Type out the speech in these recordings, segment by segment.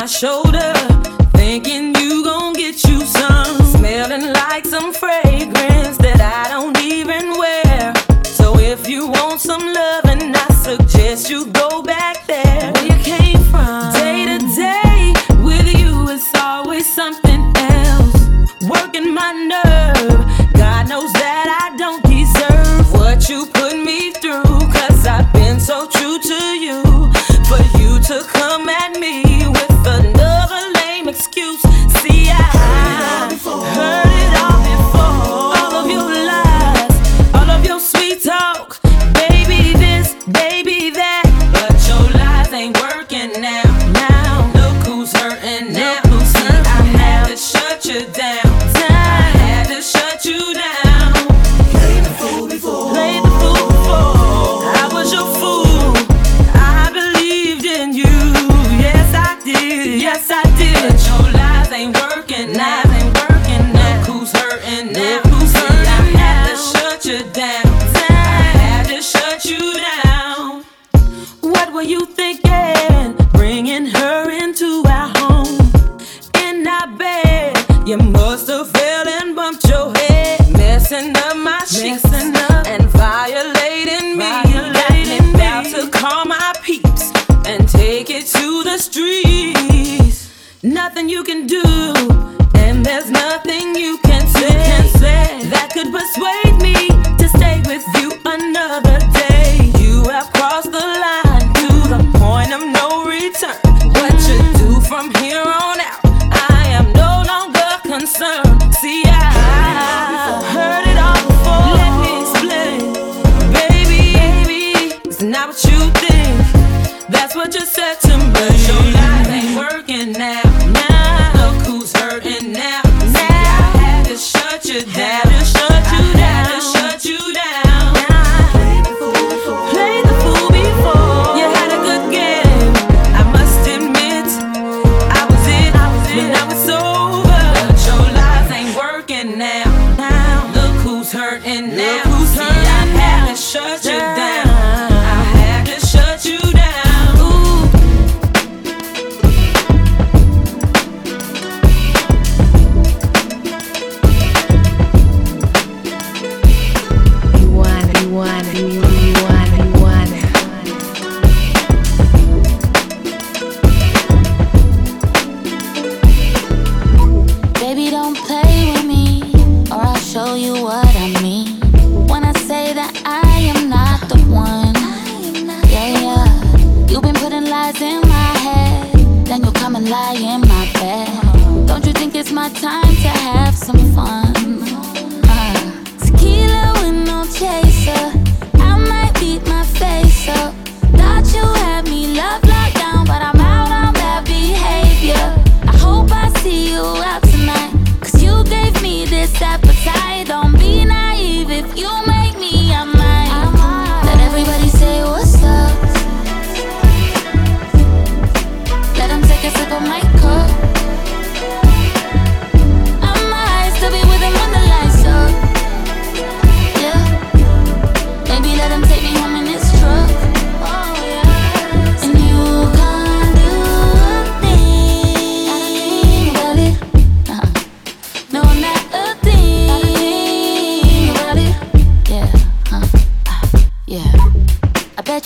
my shoulder, thinking you gon' get you some. Smelling like some fragrance that I don't even wear. So if you want some loving, I suggest you go back there where you came from. Day to day, with you, it's always something else. Working my nerves. nothing you can do, and there's nothing you can say, you can say that could persuade me.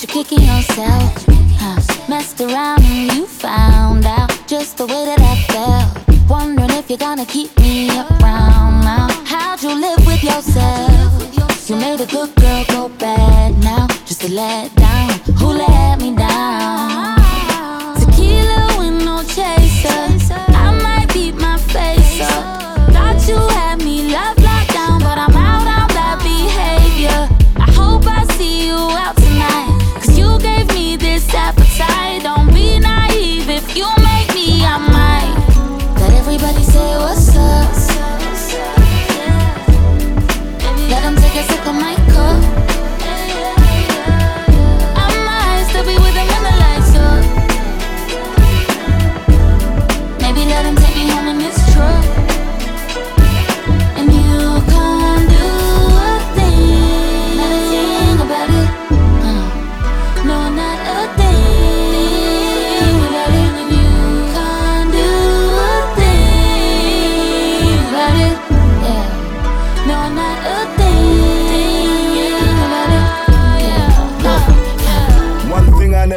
you're kicking yourself. Huh. Messed around and you found out just the way that I felt. Wondering if you're gonna keep me around now. How'd you live with yourself? You made a good girl go bad now, just to let down. Who let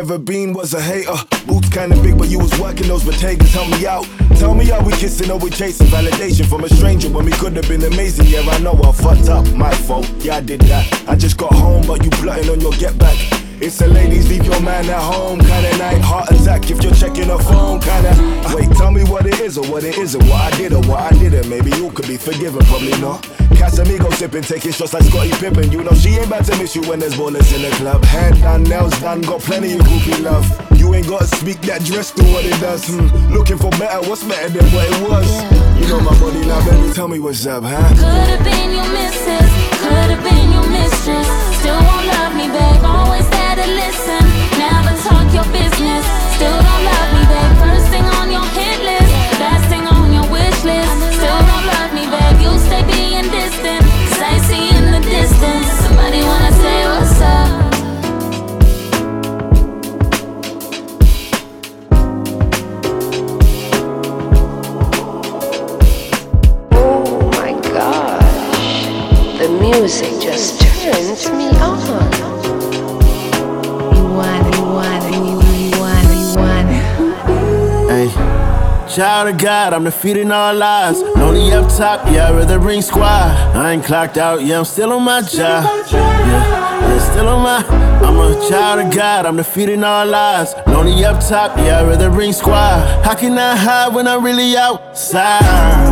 never been was a hater. Boots kinda big, but you was working those potatoes. Help me out. Tell me, are we kissing or we chasing validation from a stranger when we could have been amazing? Yeah, I know I fucked up, my fault. Yeah, I did that. I just got home, but you plotting on your get back. It's a ladies leave your man at home kinda night. Heart attack if you're checking a phone kinda. Wait, tell me what it is or what it isn't. What I did or what I didn't. Maybe you could be forgiven, probably not. Casamigo sipping, taking shots like Scottie Pippen. You know she ain't about to miss you when there's ballers in the club. Hand done, nails done, got plenty of groupie love. You ain't gotta speak that dress to what it does. Hmm. Looking for better, what's better than what it was? You know my body now, baby. Tell me what's up, huh? Could've been your missus, could've been your mistress. Still won't love me, babe. Always listen, never talk your business. Still don't love me, babe. First thing on your hit list, last thing on your wish list. Still don't love me, babe. You stay being in the distance. Somebody wanna say what's up. Child of God, I'm defeating all lies. Lonely up top, yeah, I'd rather ring squad. I ain't clocked out, yeah, I'm still on my job. Yeah, yeah, still on my. I'm a child of God, I'm defeating all lies. Lonely up top, yeah, I'd rather ring squad. How can I hide when I'm really outside?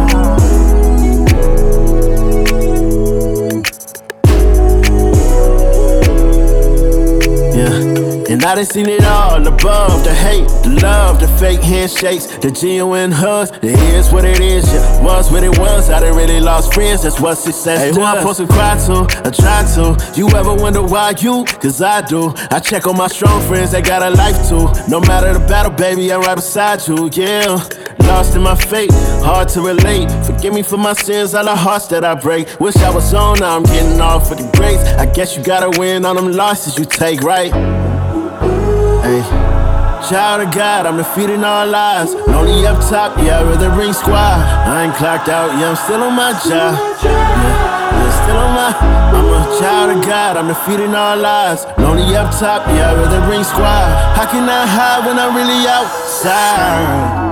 I done seen it all above the hate, the love, the fake handshakes, the genuine hugs. It is what it is, yeah. Was what it was. I done really lost friends, that's what success hey, does. who I'm supposed to cry to? I try to. You ever wonder why you? Cause I do. I check on my strong friends, they got a life too. No matter the battle, baby, I'm right beside you, yeah. Lost in my fate, hard to relate. Forgive me for my sins, all the hearts that I break. Wish I was on, now I'm getting off with the grace. I guess you gotta win on them losses you take, right? Hey. Child of God, I'm defeating all lies. Lonely up top, yeah, with the ring squad. I ain't clocked out, yeah, I'm still on my job. Yeah, yeah, still on my. I'm a child of God, I'm defeating all lies. Lonely up top, yeah, with the ring squad. How can I hide when I'm really outside?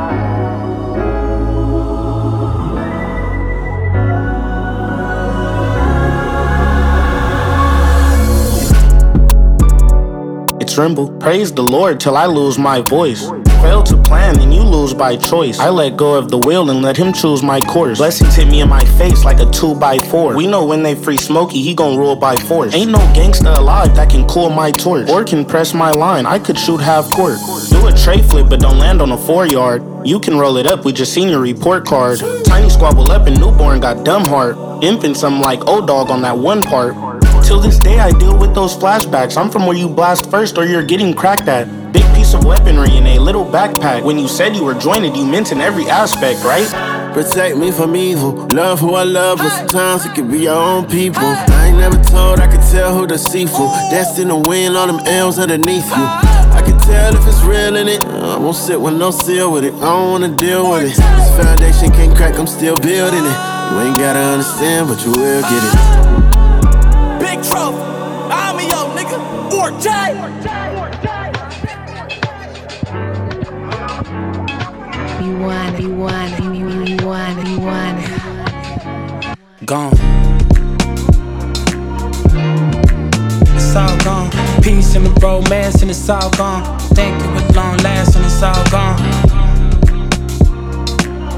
Tremble. Praise the Lord till I lose my voice. Fail to plan, and you lose by choice. I let go of the wheel and let him choose my course. Blessings hit me in my face like a 2 by 4 We know when they free Smokey, he gon' rule by force. Ain't no gangsta alive that can cool my torch. Or can press my line, I could shoot half court. Do a tray flip, but don't land on a four yard. You can roll it up, we just seen your report card. Tiny squabble up and newborn got dumb heart. Imping something like old dog on that one part. Till this day, I deal with those flashbacks. I'm from where you blast first or you're getting cracked at. Big piece of weaponry in a little backpack. When you said you were jointed, you meant in every aspect, right? Protect me from evil. Love who I love, but sometimes it can be your own people. I ain't never told, I can tell who deceitful. Destined to win all them L's underneath you. I can tell if it's real in it. I won't sit with no seal with it. I don't wanna deal with it. This foundation can't crack, I'm still building it. You ain't gotta understand, but you will get it. Big trophy. I'm a yo, nigga. Or J. You want, you want, you, you, you want, you want. Gone. It's all gone. Peace and the romance, and it's all gone. Think it was long last, and it's all gone.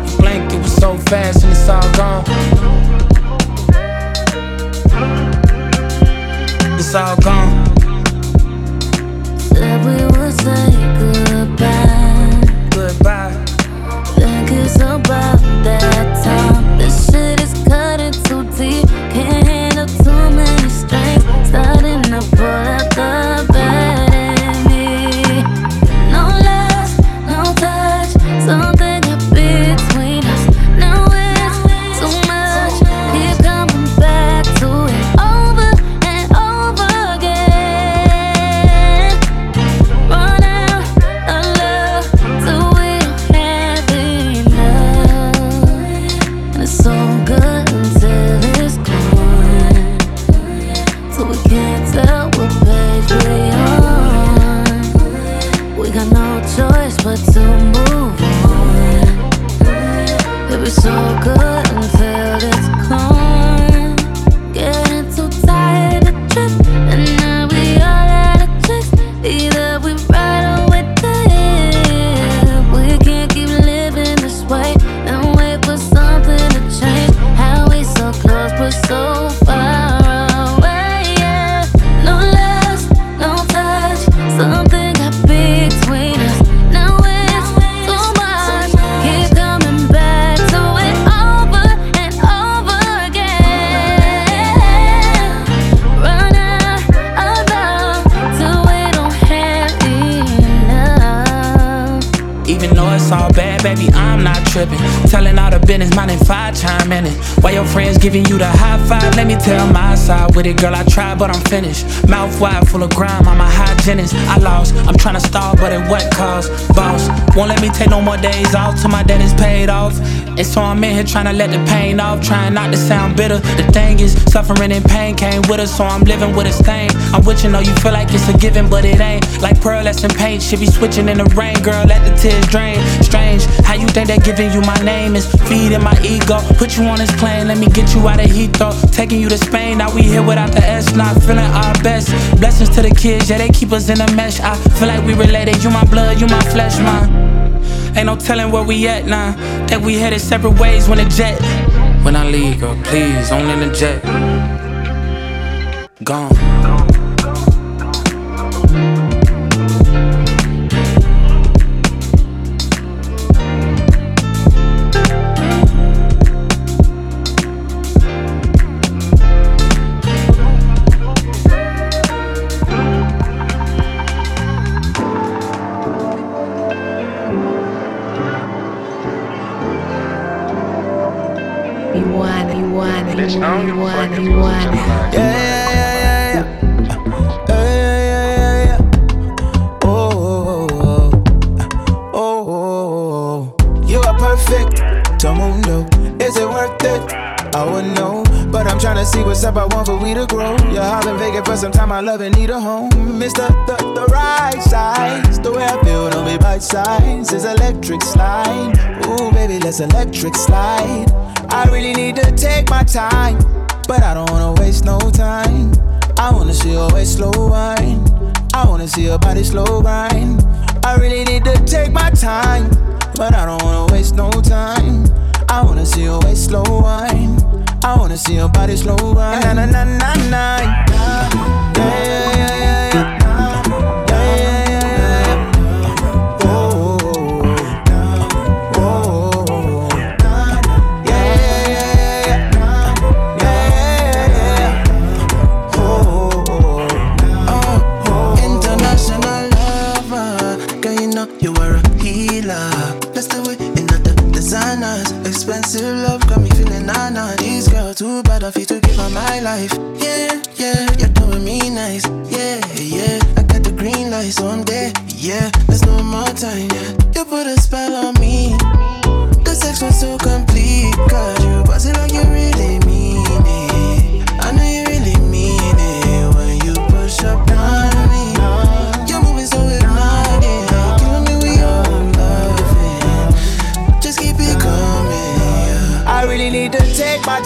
You blink, it was so fast, and it's all gone. It's all gone. Said we would say bad, baby, I'm not tripping. Telling all the business, minding five chime in it. While your friends giving you the high five, let me tell my side with it, girl. I tried, but I'm finished. Mouth wide, full of grime, I'm a hygienist. I lost, I'm trying to stall, but at what cost? Boss, won't let me take no more days off till my debt is paid off. And so I'm in here trying to let the pain off, trying not to sound bitter. The thing is, suffering and pain came with us, so I'm living with a stain. I'm with you, know you feel like it's a given, but it ain't. Like pearlescent paint, should be switching in the rain, girl. Let the tears drain. Strange, how you think that giving you my name is feeding my ego? Put you on this plane, let me get you out of Heathrow. Taking you to Spain, now we here without the S, not feeling our best. Blessings to the kids, yeah, they keep us in a mesh. I feel like we related, you my blood, you my flesh, man. Ain't no telling where we at now. That we headed separate ways when the jet. When I leave, girl, please, only in the jet. Gone. You want it, you want it, you want it. Yeah, yeah, yeah, yeah, yeah. Yeah, yeah, yeah, yeah. Oh, oh, oh, oh, oh, oh. You are perfect. Is it worth it? I wouldn't know, but I'm tryna see what's up. I want for we to grow. I've been vacant for some time. I love and need a home. It's the, the, the right size. The way I feel, don't be bite size. It's electric slide. Ooh, baby, let's electric slide. I really need to take my time, but I don't wanna waste no time. I wanna see your waist slow wine. I wanna see your body slow grind. I really need to take my time, but I don't wanna waste no time. I wanna see your waist slow wine. I wanna see your body slow grind. Na na na na na.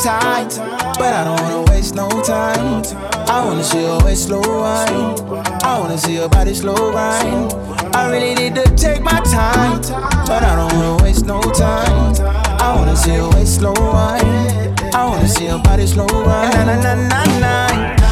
Time, but I don't wanna waste no time. I wanna see your waist slow wine. I wanna see your body slow grind. I really need to take my time, but I don't wanna waste no time. I wanna see your waist slow wine. I wanna see your body slow grind. Na na na na na.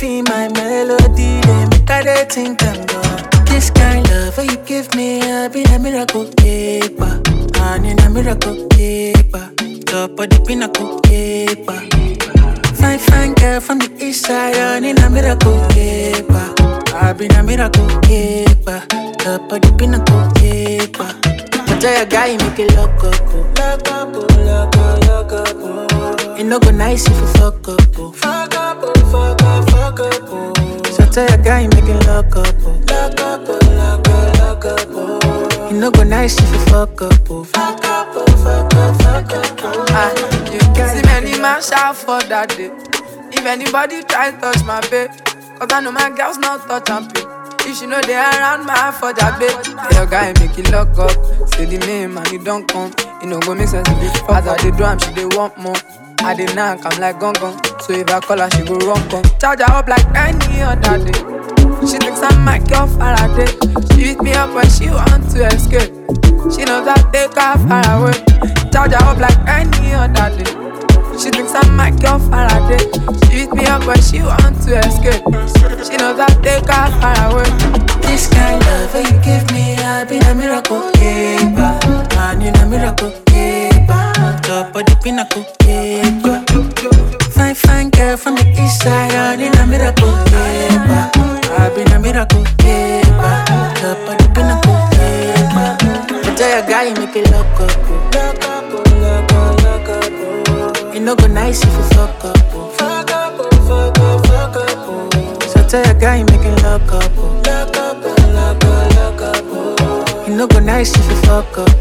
Feel my melody, they make I dey think I'm. This kind of love you give me, I be a miracle keeper. I need a miracle keeper. Top of the pinnacle keeper. Fine, fine girl from the east side, I need a miracle keeper. I been a miracle keeper. Top of the pinnacle keeper. I tell your guy, make it look up. oh. Look up, oh, look up, look up. oh. It no go nice if you fuck up. oh. Fuck up, oh, fuck up, fuck up. oh. So tell your guy, make it look up. oh. Look up, oh, look up, look up. oh. It no go nice if you fuck up. oh. Fuck up, oh, fuck up, fuck up. oh. Ah, you see many man shout for that day. If anybody try touch my babe, cause I know my girls not touch and pay. If she know they around my for that babe, your guy make it lock up. Say the name and it don't come. You know go make sense if it fuck As I dey do am, she dey want more. I dey knock, I'm like gong gong. So if I call her, she go run come. Charge her up like any other day. She thinks I'm my girl Faraday. She beat me up when she want to escape. She knows I take her far away. Charge her up like any other day. She thinks I'm my girl Faraday. She beat me up when she want to escape. She knows I take her far away. This kind of love you give me, I've been a miracle keeper. I need a miracle keeper. Top of the pinnacle keeper. Fine, fine girl from the east side, I need a miracle keeper. I been a miracle keeper. Top of the pinnacle keeper. I tell your guy, make it up. oh. Up, oh, look up. oh. It no go nice if you fuck up. Oh. Oh, fuck up, fuck up, fuck up. So tell your guy, make it up, look up. oh. It no go nice if you fuck up.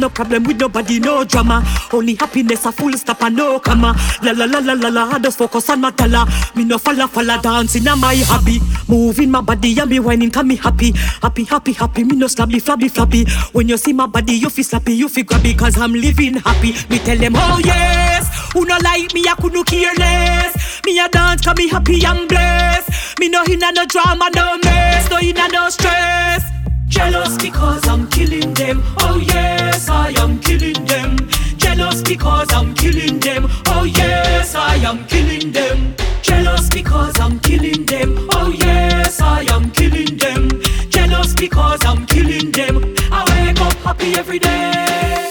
No problem with nobody, no drama. Only happiness, a full stop and no comma. La la la la la la. I just focus on my dollar. Me no falla falla dancing on my hobby. Moving my body and me whining, can me happy. Happy, happy, happy. Me no slabby, flabby, flabby. When you see my body, you feel slappy, you feel grabby. Cause I'm living happy. Me tell them, oh yes. Who no like me, I couldn't care less. Me a dance, cause me happy and blessed. Me no inna no drama, no mess. No inna no stress. Jealous because I'm killing them. Oh yes, I am killing them. Jealous because I'm killing them. Oh yes, I am killing them. Jealous because I'm killing them. Oh yes, I am killing them. Jealous because I'm killing them. I wake up happy every day.